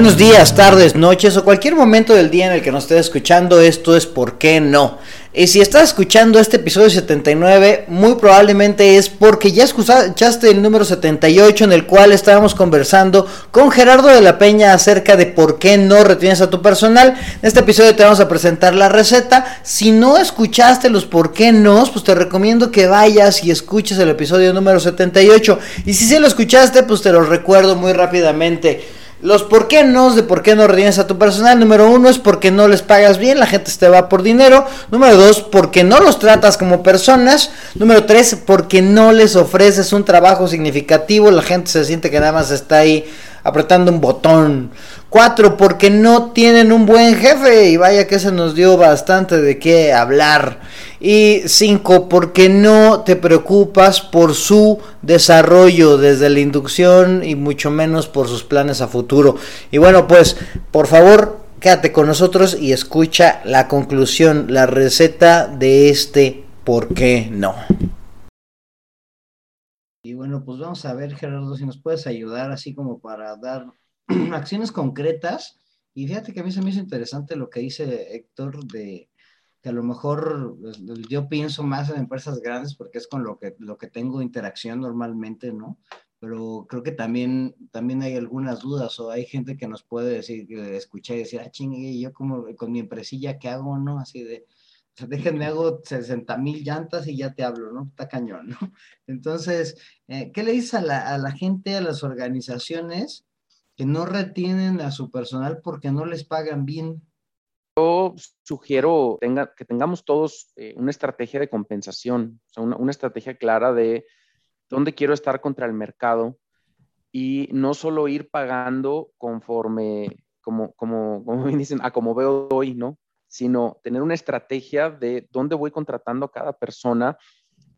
Buenos días, tardes, noches o cualquier momento del día en el que nos estés escuchando, esto es ¿Por qué no? Y si estás escuchando este episodio 79, muy probablemente es porque ya escuchaste el número 78 en el cual estábamos conversando con Gerardo de la Peña acerca de por qué no retienes a tu personal. En este episodio te vamos a presentar la receta. Si no escuchaste los por qué no, pues te recomiendo que vayas y escuches el episodio número 78. Y si sí lo escuchaste, pues te lo recuerdo muy rápidamente. Los por qué no de por qué no retienes a tu personal. Número uno es porque no les pagas bien, la gente te va por dinero. Número dos, porque no los tratas como personas. Número tres, porque no les ofreces un trabajo significativo. La gente se siente que nada más está ahí apretando un botón. Cuatro, porque no tienen un buen jefe. Y vaya que se nos dio bastante de qué hablar. Y cinco, porque no te preocupas por su desarrollo desde la inducción y mucho menos por sus planes a futuro. Y bueno, pues por favor, quédate con nosotros y escucha la conclusión, la receta de este por qué no. Y bueno, pues vamos a ver, Gerardo, si nos puedes ayudar así como para dar acciones concretas. Y fíjate que a mí se me hizo interesante lo que dice Héctor de que a lo mejor pues, yo pienso más en empresas grandes porque es con lo que, lo que tengo interacción normalmente, ¿no? Pero creo que también, también hay algunas dudas o hay gente que nos puede decir, escuchar y decir, ah, chingue, yo como con mi empresilla, ¿qué hago, no? Así de, déjenme hago 60 mil llantas y ya te hablo, ¿no? Está cañón, ¿no? Entonces, eh, ¿qué le dices a la, a la, gente, a las organizaciones que no retienen a su personal porque no les pagan bien? Yo sugiero que tengamos todos eh, una estrategia de compensación, o sea, una, una estrategia clara de dónde quiero estar contra el mercado y no solo ir pagando conforme, como, como, como dicen, a como veo hoy, ¿no? Sino tener una estrategia de dónde voy contratando a cada persona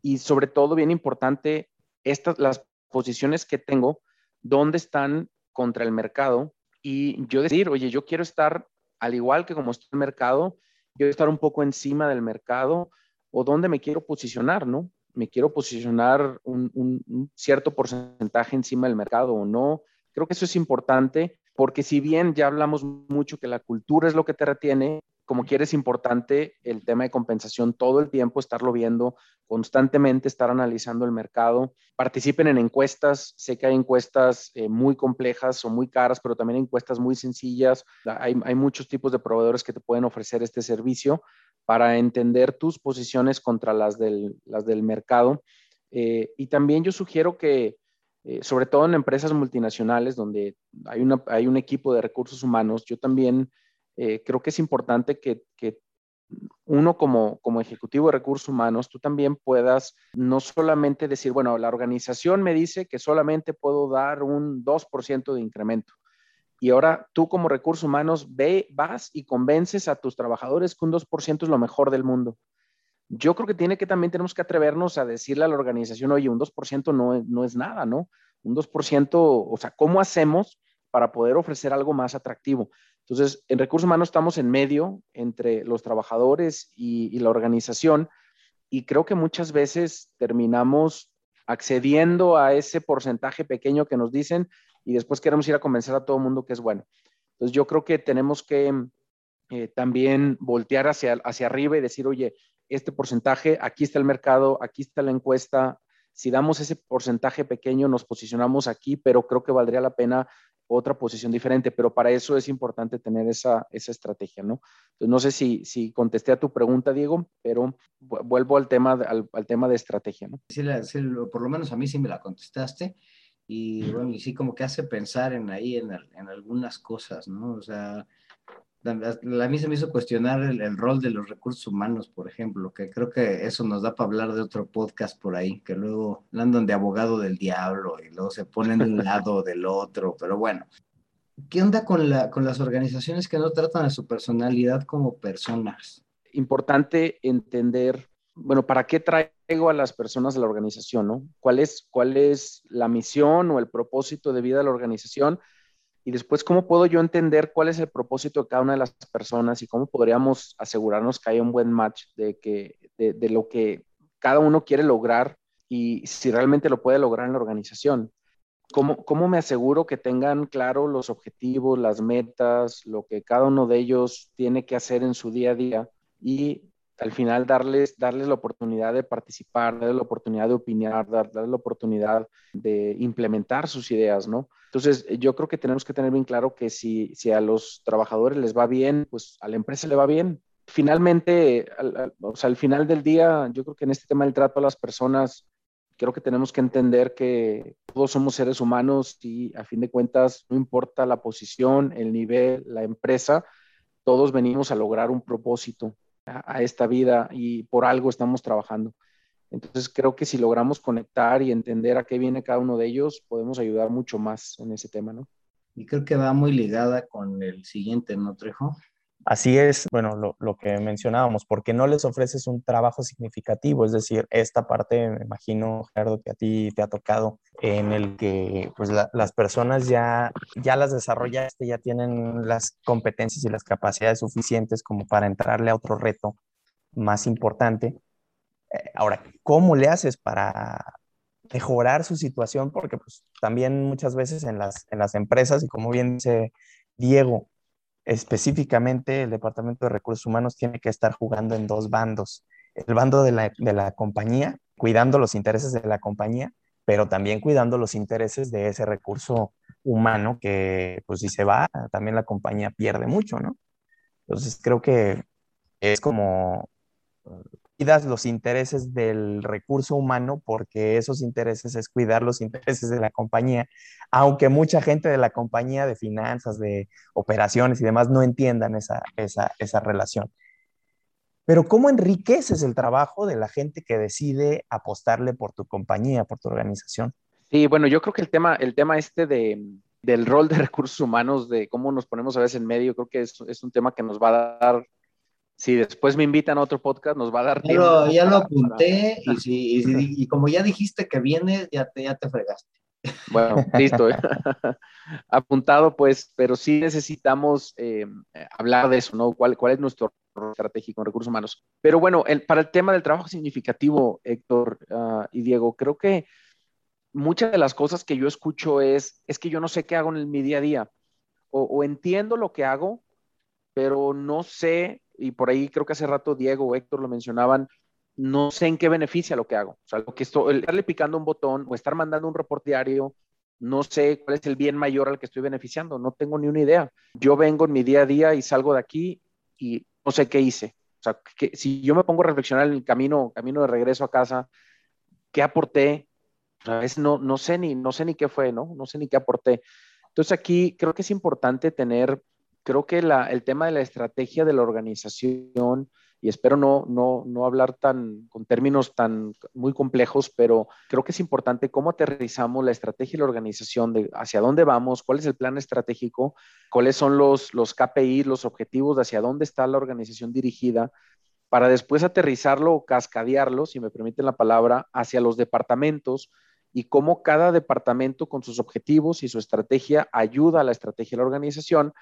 y sobre todo, bien importante, estas, las posiciones que tengo, dónde están contra el mercado y yo decir, oye, yo quiero estar al igual que como está el mercado, quiero estar un poco encima del mercado o dónde me quiero posicionar, ¿no? Me quiero posicionar un, un cierto porcentaje encima del mercado o no. Creo que eso es importante porque si bien ya hablamos mucho que la cultura es lo que te retiene, como quieres es importante el tema de compensación todo el tiempo, estarlo viendo constantemente, estar analizando el mercado. Participen en encuestas. Sé que hay encuestas eh, muy complejas o muy caras, pero también encuestas muy sencillas. Hay, hay, muchos tipos de proveedores que te pueden ofrecer este servicio para entender tus posiciones contra las del, las del mercado. Eh, y también yo sugiero que, eh, sobre todo en empresas multinacionales donde hay, una, hay un equipo de recursos humanos, yo también eh, creo que es importante que, uno como, como ejecutivo de recursos humanos, tú también puedas no solamente decir, bueno, la organización me dice que solamente puedo dar un 2% de incremento. Y ahora tú como recursos humanos ve, vas y convences a tus trabajadores que un 2% es lo mejor del mundo. Yo creo que tiene que también tenemos que atrevernos a decirle a la organización, oye, un 2% no, no es nada, ¿no? Un 2%, o sea, ¿cómo hacemos para poder ofrecer algo más atractivo? Entonces, en recursos humanos estamos en medio entre los trabajadores y, la organización y creo que muchas veces terminamos accediendo a ese porcentaje pequeño que nos dicen y después queremos ir a convencer a todo el mundo que es bueno. Entonces, yo creo que tenemos que eh, también voltear hacia, hacia arriba y decir, oye, este porcentaje, aquí está el mercado, aquí está la encuesta, si damos ese porcentaje pequeño, nos posicionamos aquí, pero creo que valdría la pena otra posición diferente, pero para eso es importante tener esa, esa estrategia, ¿no? Entonces, no sé si, si contesté a tu pregunta, Diego, pero vuelvo al tema, al, al tema de estrategia, ¿no? Sí, por lo menos a mí sí me la contestaste y bueno, y sí como que hace pensar en ahí, en, en algunas cosas, ¿no? O sea, a mí se me hizo cuestionar el, rol de los recursos humanos, por ejemplo, que creo que eso nos da para hablar de otro podcast por ahí, que luego andan de abogado del diablo y luego se ponen de un lado del otro, pero bueno. ¿Qué onda con, la, con las organizaciones que no tratan a su personalidad como personas? Importante entender, bueno, ¿para qué traigo a las personas a la organización, no? ¿Cuál es, cuál es la misión o el propósito de vida de la organización? Y después cómo puedo yo entender cuál es el propósito de cada una de las personas y cómo podríamos asegurarnos que haya un buen match de, que, de, lo que cada uno quiere lograr y si realmente lo puede lograr en la organización. ¿Cómo, ¿Cómo me aseguro que tengan claro los objetivos, las metas, lo que cada uno de ellos tiene que hacer en su día a día? Y al final darles, darles la oportunidad de participar, darles la oportunidad de opinar, darles la oportunidad de implementar sus ideas, ¿no? Entonces, yo creo que tenemos que tener bien claro que si, si a los trabajadores les va bien, pues a la empresa le va bien. Finalmente, al, o sea, al final del día, yo creo que en este tema del trato a las personas, creo que tenemos que entender que todos somos seres humanos y a fin de cuentas, no importa la posición, el nivel, la empresa, todos venimos a lograr un propósito a, esta vida y por algo estamos trabajando. Entonces creo que si logramos conectar y entender a qué viene cada uno de ellos, podemos ayudar mucho más en ese tema, ¿no? Y creo que va muy ligada con el siguiente, ¿no, Trejo? Así es, bueno, lo, que mencionábamos, porque no les ofreces un trabajo significativo, es decir, esta parte, me imagino, Gerardo, que a ti te ha tocado, en el que pues las personas ya, ya las desarrollaste, ya tienen las competencias y las capacidades suficientes como para entrarle a otro reto más importante. Eh, ahora, ¿cómo le haces para mejorar su situación? Porque pues también muchas veces en las, en las empresas, y como bien dice Diego, específicamente el Departamento de Recursos Humanos tiene que estar jugando en dos bandos. El bando de la, compañía, cuidando los intereses de la compañía, pero también cuidando los intereses de ese recurso humano que, pues si se va, también la compañía pierde mucho, ¿no? Entonces creo que es como cuidas los intereses del recurso humano porque esos intereses es cuidar los intereses de la compañía, aunque mucha gente de la compañía de finanzas, de operaciones y demás no entiendan esa, esa, esa relación. Pero ¿cómo enriqueces el trabajo de la gente que decide apostarle por tu compañía, por tu organización? Sí, bueno, yo creo que el tema, el tema este de, del rol de recursos humanos, de cómo nos ponemos a veces en medio, creo que es, es un tema que nos va a dar si después me invitan a otro podcast, nos va a dar tiempo. ya lo apunté y, como ya dijiste que viene, ya te, ya te fregaste. Bueno, listo. Apuntado, pues, pero sí necesitamos eh, hablar de eso, ¿no? ¿Cuál, ¿Cuál es nuestro estratégico en recursos humanos? Pero bueno, el, para el tema del trabajo significativo, Héctor ah, y Diego, creo que muchas de las cosas que yo escucho es, es que yo no sé qué hago en mi día a día. O, o entiendo lo que hago, pero no sé y por ahí creo que hace rato Diego o Héctor lo mencionaban, no sé en qué beneficia lo que hago. O sea, lo que estoy, estarle picando un botón o estar mandando un reporte diario, no sé cuál es el bien mayor al que estoy beneficiando, no tengo ni una idea. Yo vengo en mi día a día y salgo de aquí y no sé qué hice. O sea, que, si yo me pongo a reflexionar en el camino, camino de regreso a casa, ¿qué aporté? A veces no, no sé ni, no sé ni qué fue, ¿no? No sé ni qué aporté. Entonces aquí creo que es importante tener creo que el tema de la estrategia de la organización, y espero no, no, no hablar tan, con términos tan muy complejos, pero creo que es importante cómo aterrizamos la estrategia de la organización, de hacia dónde vamos, cuál es el plan estratégico, cuáles son los, los KPI, los objetivos, hacia dónde está la organización dirigida, para después aterrizarlo o cascadearlo, si me permiten la palabra, hacia los departamentos y cómo cada departamento con sus objetivos y su estrategia ayuda a la estrategia de la organización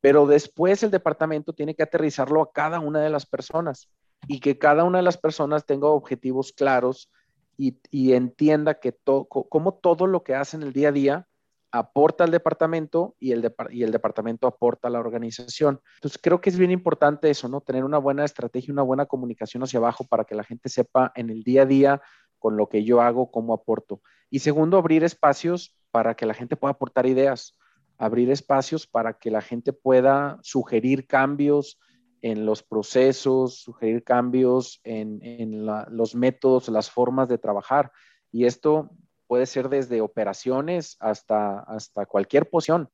pero después el departamento tiene que aterrizarlo a cada una de las personas y que cada una de las personas tenga objetivos claros y, entienda que como todo lo que hace en el día a día aporta al departamento y el, y el departamento aporta a la organización. Entonces creo que es bien importante eso, ¿no? Tener una buena estrategia, una buena comunicación hacia abajo para que la gente sepa en el día a día con lo que yo hago, cómo aporto. Y segundo, abrir espacios para que la gente pueda aportar ideas abrir espacios para que la gente pueda sugerir cambios en los procesos, sugerir cambios en, los métodos, las formas de trabajar. Y esto puede ser desde operaciones hasta, hasta cualquier posición.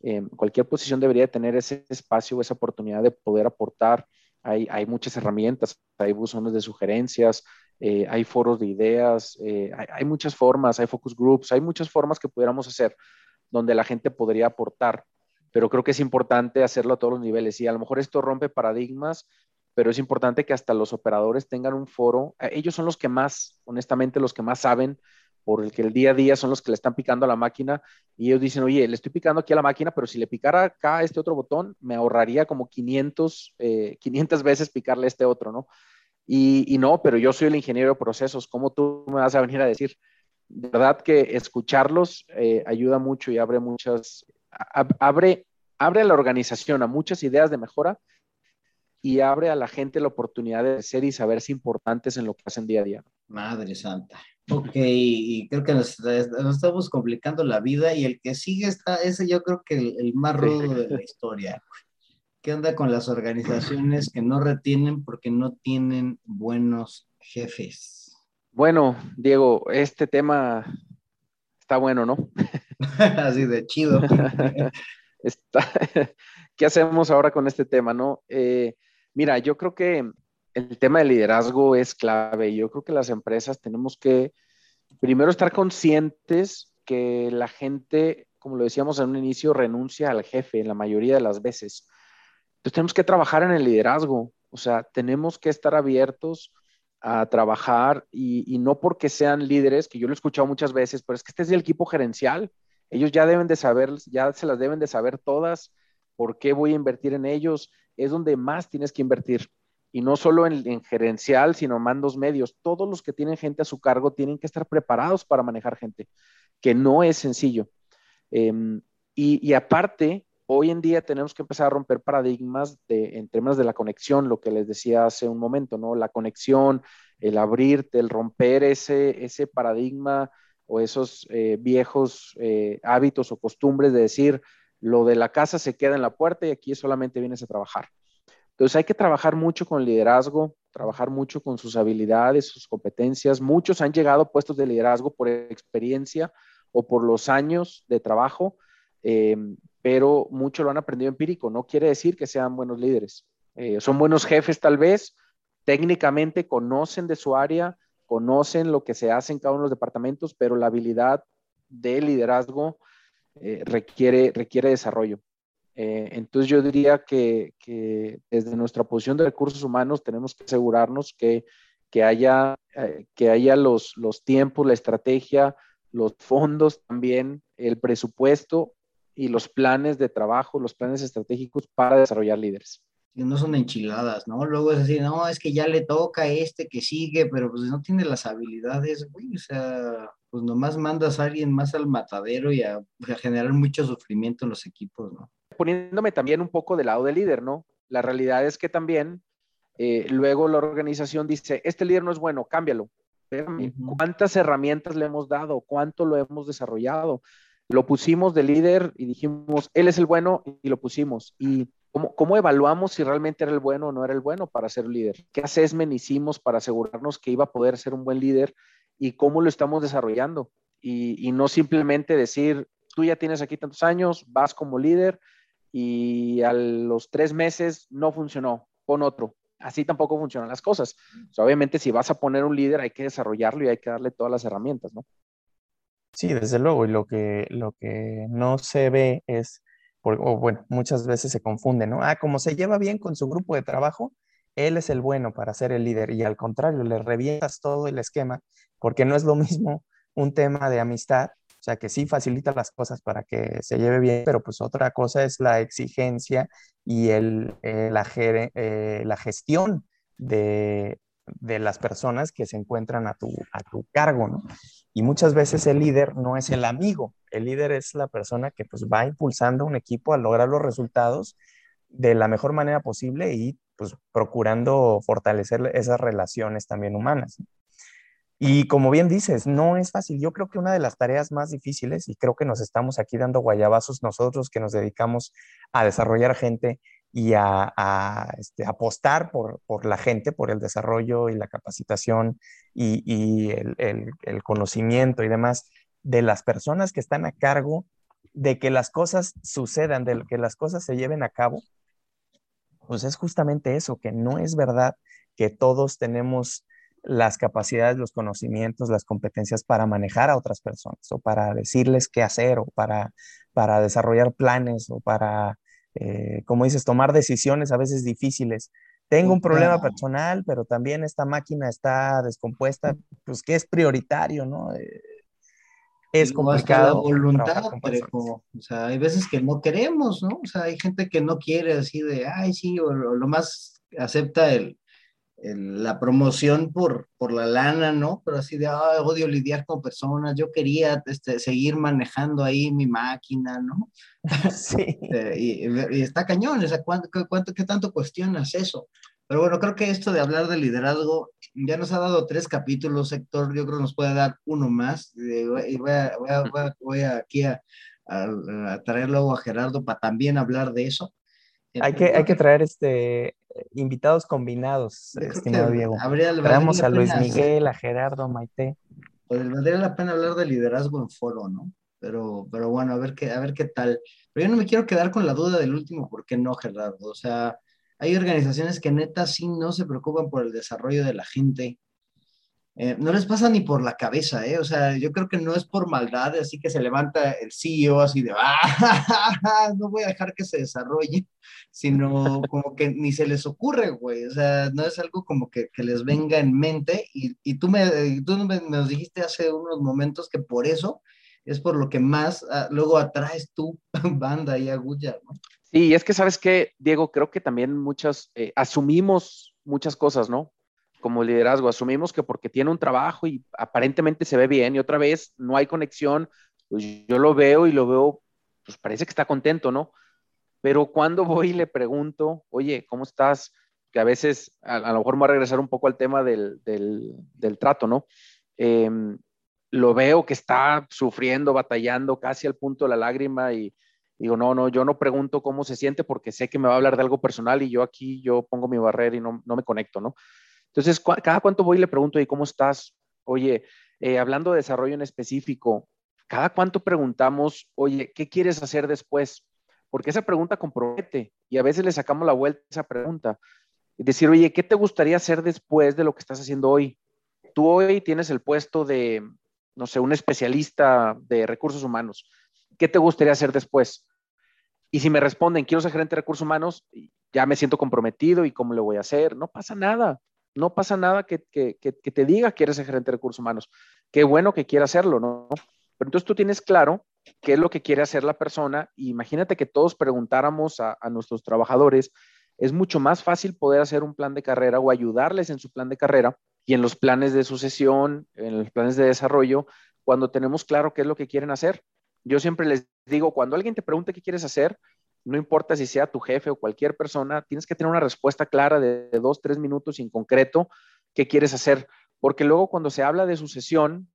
Em, cualquier posición debería tener ese espacio, esa oportunidad de poder aportar. Hay, muchas herramientas, hay buzones de sugerencias, eh, hay foros de ideas, eh, hay, hay, muchas formas, hay focus groups, hay muchas formas que pudiéramos hacer donde la gente podría aportar. Pero creo que es importante hacerlo a todos los niveles y a lo mejor esto rompe paradigmas, pero es importante que hasta los operadores tengan un foro. Eh, ellos son los que más, honestamente, los que más saben, por el día a día son los que le están picando a la máquina y ellos dicen, oye, le estoy picando aquí a la máquina, pero si le picara acá este otro botón, me ahorraría como 500, 500 eh, veces picarle este otro, ¿no? Y, y, no, pero yo soy el ingeniero de procesos, ¿cómo tú me vas a venir a decir? De verdad que escucharlos eh, ayuda mucho y abre muchas, abre, abre a la organización a muchas ideas de mejora y abre a la gente la oportunidad de ser y saberse importantes en lo que hacen día a día. Madre santa. Ok, y creo que nos, estamos complicando la vida y el que sigue está, ese yo creo que el, más rudo de la historia. ¿Qué onda con las organizaciones que no retienen porque no tienen buenos jefes? Bueno, Diego, este tema está bueno, ¿no? Así de chido. ¿Qué hacemos ahora con este tema, no? Eh, mira, yo creo que el tema del liderazgo es clave. Yo creo que las empresas tenemos que primero estar conscientes que la gente, como lo decíamos en un inicio, renuncia al jefe en la mayoría de las veces. Entonces tenemos que trabajar en el liderazgo. O sea, tenemos que estar abiertos a trabajar y, no porque sean líderes, que yo lo he escuchado muchas veces, pero es que este es el equipo gerencial. Ellos ya deben de saber, ya se las deben de saber todas. ¿Por qué voy a invertir en ellos? Es donde más tienes que invertir y no solo en, gerencial, sino mandos medios. Todos los que tienen gente a su cargo tienen que estar preparados para manejar gente, que no es sencillo. Em, y, aparte, hoy en día tenemos que empezar a romper paradigmas de, en términos de la conexión, lo que les decía hace un momento, ¿no? La conexión, el abrirte, el romper ese, ese paradigma o esos eh, viejos eh, hábitos o costumbres de decir, lo de la casa se queda en la puerta y aquí solamente vienes a trabajar. Entonces hay que trabajar mucho con liderazgo, trabajar mucho con sus habilidades, sus competencias. Muchos han llegado a puestos de liderazgo por experiencia o por los años de trabajo, eh, pero mucho lo han aprendido empírico. No quiere decir que sean buenos líderes. Eh, son buenos jefes tal vez, técnicamente conocen de su área, conocen lo que se hace en cada uno de los departamentos, pero la habilidad de liderazgo eh, requiere, requiere desarrollo. Eh, entonces yo diría que, desde nuestra posición de recursos humanos tenemos que asegurarnos que, haya, eh, que haya los, los tiempos, la estrategia, los fondos también, el presupuesto y los planes de trabajo, los planes estratégicos para desarrollar líderes. No son enchiladas, ¿no? Luego es así, no, es que ya le toca a este que sigue, pero pues no tiene las habilidades, güey, o sea, pues nomás mandas a alguien más al matadero y a generar mucho sufrimiento en los equipos, ¿no? poniéndome también un poco del lado del líder, ¿no? La realidad es que también eh, luego la organización dice, este líder no es bueno, cámbialo. ¿Cuántas herramientas le hemos dado? ¿Cuánto lo hemos desarrollado? Lo pusimos de líder y dijimos, él es el bueno y lo pusimos. ¿Y cómo, cómo evaluamos si realmente era el bueno o no era el bueno para ser líder? ¿Qué assessment hicimos para asegurarnos que iba a poder ser un buen líder y cómo lo estamos desarrollando? Y, y no simplemente decir, tú ya tienes aquí tantos años, vas como líder y a los tres meses no funcionó, pon otro. Así tampoco funcionan las cosas. obviamente, si vas a poner un líder, hay que desarrollarlo y hay que darle todas las herramientas, ¿no? Sí, desde luego. Y lo que, lo que no se ve es, o bueno, muchas veces se confunde, ¿no? Ah, como se lleva bien con su grupo de trabajo, él es el bueno para ser el líder. Y al contrario, le revientas todo el esquema, porque no es lo mismo un tema de amistad o sea, que sí facilita las cosas para que se lleve bien, pero pues otra cosa es la exigencia y el, eh, la, eh, la, gestión de, de, las personas que se encuentran a tu, a tu cargo, ¿no? Y muchas veces el líder no es el amigo, el líder es la persona que pues va impulsando un equipo a lograr los resultados de la mejor manera posible y pues procurando fortalecer esas relaciones también humanas. Y como bien dices, no es fácil. Yo creo que una de las tareas más difíciles, y creo que nos estamos aquí dando guayabazos nosotros que nos dedicamos a desarrollar gente y a, este, apostar por, la gente, por el desarrollo y la capacitación y, el, conocimiento y demás de las personas que están a cargo de que las cosas sucedan, de que las cosas se lleven a cabo, pues es justamente eso, que no es verdad que todos tenemos las capacidades, los conocimientos, las competencias para manejar a otras personas o para decirles qué hacer o para, para desarrollar planes o para, eh, como dices, tomar decisiones a veces difíciles. Tengo un problema personal, pero también esta máquina está descompuesta, pues que es prioritario, ¿no? Eh, es complicado. La voluntad, o sea, hay veces que no queremos, ¿no? O sea, hay gente que no quiere así de, ay, sí, o lo más acepta el, la promoción por, por la lana, ¿no? Pero así de, odio lidiar con personas, yo quería este, seguir manejando ahí mi máquina, ¿no? Sí. Eh, y, está cañón, o sea, ¿cuánto, cuánto, ¿qué tanto cuestionas eso? Pero bueno, creo que esto de hablar de liderazgo ya nos ha dado tres capítulos, Héctor, yo creo que nos puede dar uno más. Y voy, a, voy, a, voy, aquí a, a, traer luego a Gerardo para también hablar de eso. Hay que, hay que traer este invitados combinados, estimado Diego. Traemos a Luis Miguel, a Gerardo, Maite. Pues valdría la pena hablar de liderazgo en foro, ¿no? Pero, pero bueno, a ver qué, a ver qué tal. Pero yo no me quiero quedar con la duda del último, ¿por qué no, Gerardo? O sea, hay organizaciones que neta sí no se preocupan por el desarrollo de la gente, eh, no les pasa ni por la cabeza, ¿eh? O sea, yo creo que no es por maldad, así que se levanta el CEO así de, ¡ah! No voy a dejar que se desarrolle, sino como que ni se les ocurre, güey. O sea, no es algo como que, que les venga en mente. Y, y tú, me, tú nos dijiste hace unos momentos que por eso es por lo que más ah, luego atraes tú, banda y agulla, ¿no? Sí, es que sabes que, Diego, creo que también muchas, eh, asumimos muchas cosas, ¿no? Como liderazgo. Asumimos que porque tiene un trabajo y aparentemente se ve bien y otra vez no hay conexión, pues yo lo veo y lo veo, pues parece que está contento, ¿no? Pero cuando voy y le pregunto, oye, ¿cómo estás? Que a veces, a, lo mejor me voy a regresar un poco al tema del, del, trato, ¿no? Em, lo veo que está sufriendo, batallando casi al punto de la lágrima y digo, no, no, yo no pregunto cómo se siente porque sé que me va a hablar de algo personal y yo aquí, yo pongo mi barrera y no, no me conecto, ¿no? Entonces, cada cuánto voy y le pregunto, ¿y cómo estás? Oye, eh, hablando de desarrollo en específico, cada cuánto preguntamos, oye, ¿qué quieres hacer después? Porque esa pregunta compromete y a veces le sacamos la vuelta a esa pregunta. Y decir, oye, ¿qué te gustaría hacer después de lo que estás haciendo hoy? Tú hoy tienes el puesto de, no sé, un especialista de recursos humanos. ¿Qué te gustaría hacer después? Y si me responden, quiero ser gerente de recursos humanos, ya me siento comprometido y cómo lo voy a hacer. No pasa nada. No pasa nada que, te diga que eres el gerente de recursos humanos. Qué bueno que quiera hacerlo, ¿no? Pero entonces tú tienes claro qué es lo que quiere hacer la persona. Y imagínate que todos preguntáramos a, nuestros trabajadores. Es mucho más fácil poder hacer un plan de carrera o ayudarles en su plan de carrera y en los planes de sucesión, en los planes de desarrollo, cuando tenemos claro qué es lo que quieren hacer. Yo siempre les digo, cuando alguien te pregunte qué quieres hacer, no importa si sea tu jefe o cualquier persona, tienes que tener una respuesta clara de, dos, tres minutos en concreto qué quieres hacer. Porque luego cuando se habla de sucesión,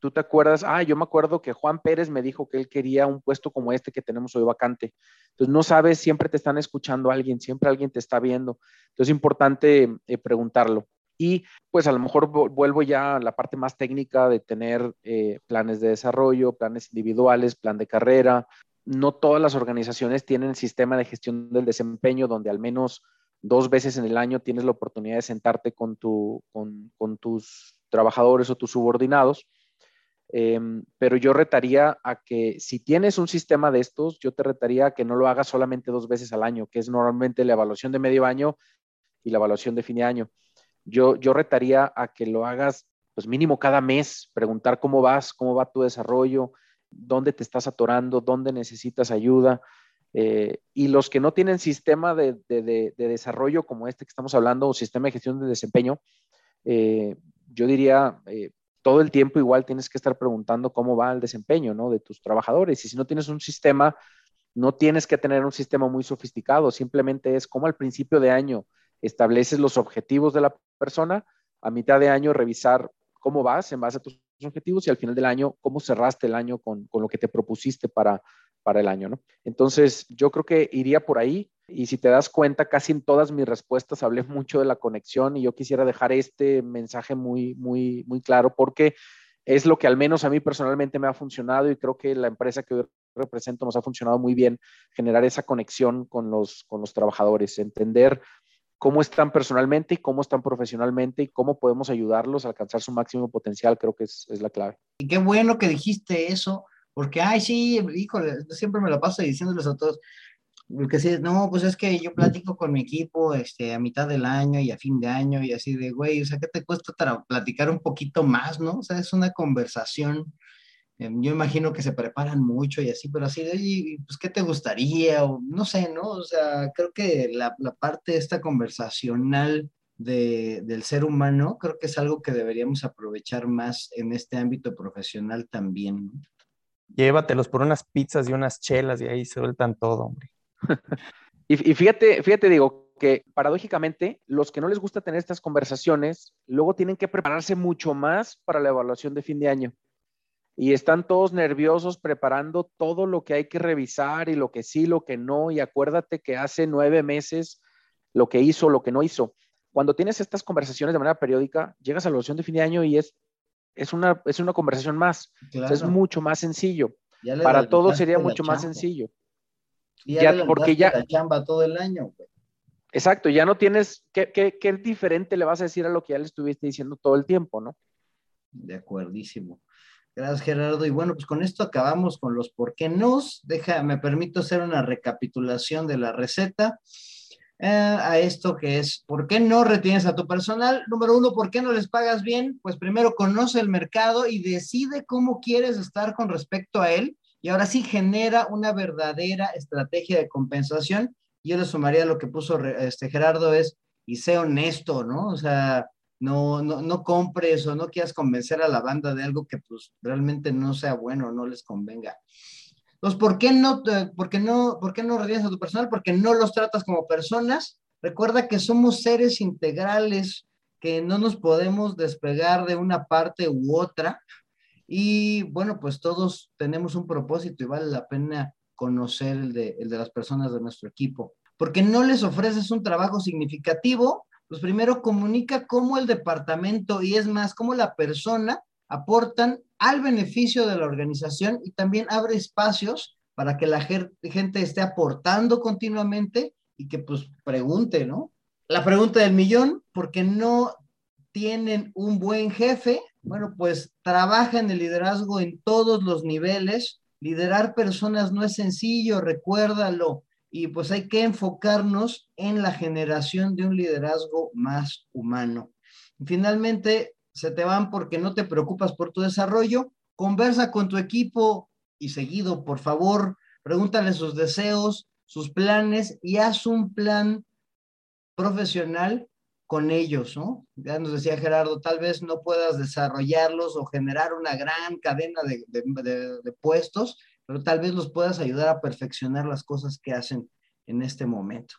tú te acuerdas, ah, yo me acuerdo que Juan Pérez me dijo que él quería un puesto como este que tenemos hoy vacante. Entonces, no sabes, siempre te están escuchando alguien, siempre alguien te está viendo. Entonces, es importante eh, preguntarlo. Y pues a lo mejor vuelvo ya a la parte más técnica de tener eh, planes de desarrollo, planes individuales, plan de carrera, no todas las organizaciones tienen sistema de gestión del desempeño donde al menos dos veces en el año tienes la oportunidad de sentarte con, tus trabajadores o tus subordinados. Em, pero yo retaría a que si tienes un sistema de estos, yo te retaría a que no lo hagas solamente dos veces al año, que es normalmente la evaluación de medio año y la evaluación de fin de año. Yo, yo retaría a que lo hagas pues mínimo cada mes, preguntar cómo vas, cómo va tu desarrollo, dónde te estás atorando, dónde necesitas ayuda. Eh, y los que no tienen sistema de, desarrollo como este que estamos hablando, o sistema de gestión de desempeño, eh, yo diría, eh, todo el tiempo igual tienes que estar preguntando cómo va el desempeño ¿no? de tus trabajadores. Y si no tienes un sistema, no tienes que tener un sistema muy sofisticado, simplemente es como al principio de año estableces los objetivos de la persona, a mitad de año revisar cómo vas en base a tus objetivos y al final del año, cómo cerraste el año con, con lo que te propusiste para, para el año, ¿no? Entonces, yo creo que iría por ahí y si te das cuenta, casi en todas mis respuestas hablé mucho de la conexión y yo quisiera dejar este mensaje muy, muy, muy claro porque es lo que al menos a mí personalmente me ha funcionado y creo que la empresa que hoy represento nos ha funcionado muy bien, generar esa conexión con los, con los trabajadores, entender cómo están personalmente y cómo están profesionalmente y cómo podemos ayudarlos a alcanzar su máximo potencial, creo que es, es la clave. Y qué bueno que dijiste eso, porque, ay, sí, híjole, siempre me lo paso diciéndoles a todos, porque si, no, pues es que yo platico con mi equipo este, a mitad del año y a fin de año y así de, güey, o sea, ¿qué te cuesta platicar un poquito más, no? O sea, es una conversación yo imagino que se preparan mucho y así, pero así, oye, pues, ¿qué te gustaría? O no sé, ¿no? O sea, creo que la, la parte esta conversacional del ser humano, creo que es algo que deberíamos aprovechar más en este ámbito profesional también. Llévatelos por unas pizzas y unas chelas y ahí sueltan todo, hombre. y, y fíjate, fíjate, digo, que paradójicamente los que no les gusta tener estas conversaciones, luego tienen que prepararse mucho más para la evaluación de fin de año. Y están todos nerviosos preparando todo lo que hay que revisar y lo que sí, lo que no. Y acuérdate que hace nueve meses lo que hizo, lo que no hizo cuando tienes estas conversaciones de manera periódica, llegas a la evaluación de fin de año y es, es, una, es una conversación más. es mucho más sencillo. Para todos sería mucho más sencillo. ya, porque ya la chamba todo el año. Exacto, ya no tienes, ¿qué, ¿qué, qué, diferente le vas a decir a lo que ya le estuviste diciendo todo el tiempo, no? De acuerdísimo. Gracias, Gerardo. Y bueno, pues con esto acabamos con los por qué nos. Deja, me permito hacer una recapitulación de la receta. Eh, a esto que es, ¿por qué no retienes a tu personal? Número uno, ¿por qué no les pagas bien? Pues primero conoce el mercado y decide cómo quieres estar con respecto a él y ahora sí genera una verdadera estrategia de compensación. Yo le sumaría lo que puso este Gerardo es, y sé honesto, ¿no? O sea, no, no, no compres o no quieras convencer a la banda de algo que pues realmente no sea bueno, no les convenga. Entonces, ¿por qué no, por qué no, por no a tu personal? Porque no los tratas como personas. Recuerda que somos seres integrales, que no nos podemos despegar de una parte u otra. Y bueno, pues todos tenemos un propósito y vale la pena conocer el de, el de las personas de nuestro equipo. Porque no les ofreces un trabajo significativo, pues primero comunica cómo el departamento y es más, cómo la persona aportan al beneficio de la organización y también abre espacios para que la gente esté aportando continuamente y que pues pregunte, ¿no? La pregunta del millón, porque no tienen un buen jefe? Bueno, pues trabaja en el liderazgo en todos los niveles. Liderar personas no es sencillo, recuérdalo. Y pues hay que enfocarnos en la generación de un liderazgo más humano. finalmente, se te van porque no te preocupas por tu desarrollo. Conversa con tu equipo y seguido, por favor, pregúntale sus deseos, sus planes y haz un plan profesional con ellos, ¿no? Ya nos decía Gerardo, tal vez no puedas desarrollarlos o generar una gran cadena de, de, puestos, pero tal vez los puedas ayudar a perfeccionar las cosas que hacen en este momento.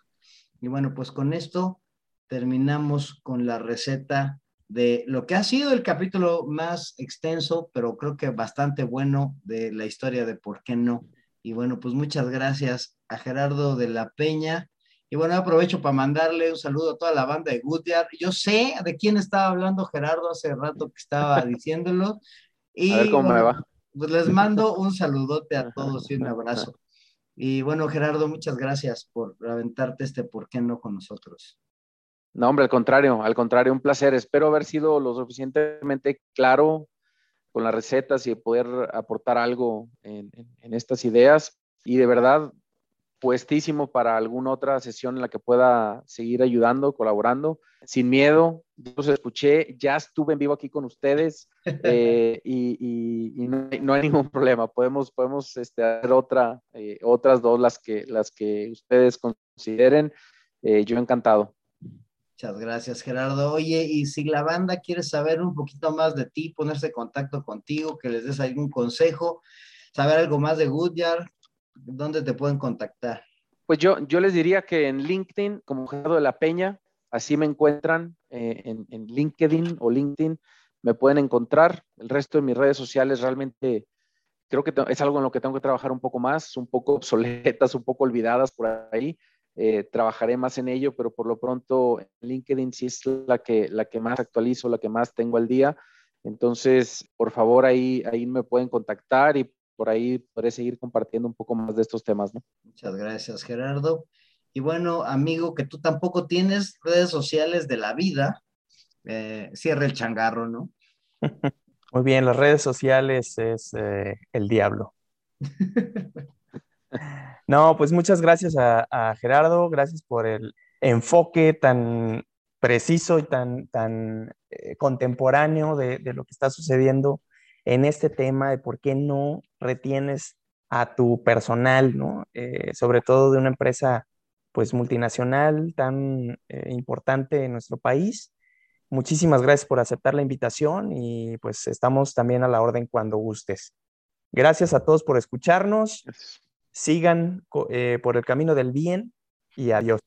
Y bueno, pues con esto terminamos con la receta de lo que ha sido el capítulo más extenso, pero creo que bastante bueno de la historia de por qué no. Y bueno, pues muchas gracias a Gerardo de la Peña. Y bueno, aprovecho para mandarle un saludo a toda la banda de Goodyear. Yo sé de quién estaba hablando Gerardo hace rato que estaba diciéndolo. Y, a ver cómo me va. Pues les mando un saludote a todos y un abrazo. Y bueno, Gerardo, muchas gracias por aventarte este por qué no con nosotros. No, hombre, al contrario, al contrario, un placer. Espero haber sido lo suficientemente claro con las recetas y poder aportar algo en, estas ideas. Y de verdad, puestísimo para alguna otra sesión en la que pueda seguir ayudando, colaborando, sin miedo. Yo los escuché, ya estuve en vivo aquí con ustedes eh, y, no, hay, ningún problema. Podemos, podemos este, hacer otra, eh, otras dos, las que, las que ustedes consideren. Eh, yo encantado. Muchas gracias, Gerardo. Oye, y si la banda quiere saber un poquito más de ti, ponerse en contacto contigo, que les des algún consejo, saber algo más de Goodyear, ¿dónde te pueden contactar? Pues yo, yo les diría que en LinkedIn, como Gerardo de la Peña, así me encuentran eh, en, en, LinkedIn o LinkedIn, me pueden encontrar. El resto de mis redes sociales realmente creo que es algo en lo que tengo que trabajar un poco más, un poco obsoletas, un poco olvidadas por ahí. Eh, trabajaré más en ello, pero por lo pronto LinkedIn sí es la que, la que más actualizo, la que más tengo al día. Entonces, por favor, ahí, ahí me pueden contactar y por ahí podré seguir compartiendo un poco más de estos temas. ¿no? Muchas gracias, Gerardo. Y bueno, amigo, que tú tampoco tienes redes sociales de la vida, eh, cierra el changarro, ¿no? Muy bien, las redes sociales es eh, el diablo. No, pues muchas gracias a, Gerardo, gracias por el enfoque tan preciso y tan, tan eh, contemporáneo de, lo que está sucediendo en este tema de por qué no retienes a tu personal, ¿no? Eh, sobre todo de una empresa pues multinacional tan eh, importante en nuestro país. Muchísimas gracias por aceptar la invitación y pues estamos también a la orden cuando gustes. Gracias a todos por escucharnos. Sigan eh, por el camino del bien y adiós.